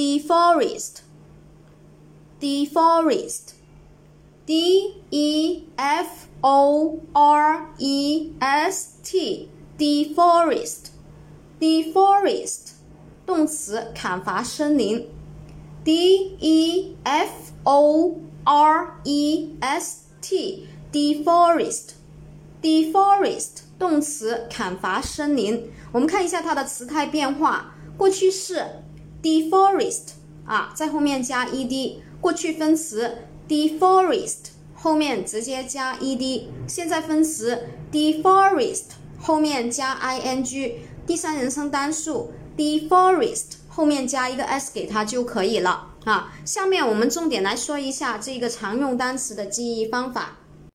deforest，deforest，d e f o r e s t，deforest，deforest，动词，砍伐森林，d e f o r e s t，deforest，deforest。动词砍伐森林，我们看一下它的词态变化。过去式 Deforest 啊，在后面加 ed。过去分词 deforest 后面直接加 ed。现在分词 deforest 后面加 ing。第三人称单数 deforest 后面加一个 s 给它就可以了啊。下面我们重点来说一下这个常用单词的记忆方法。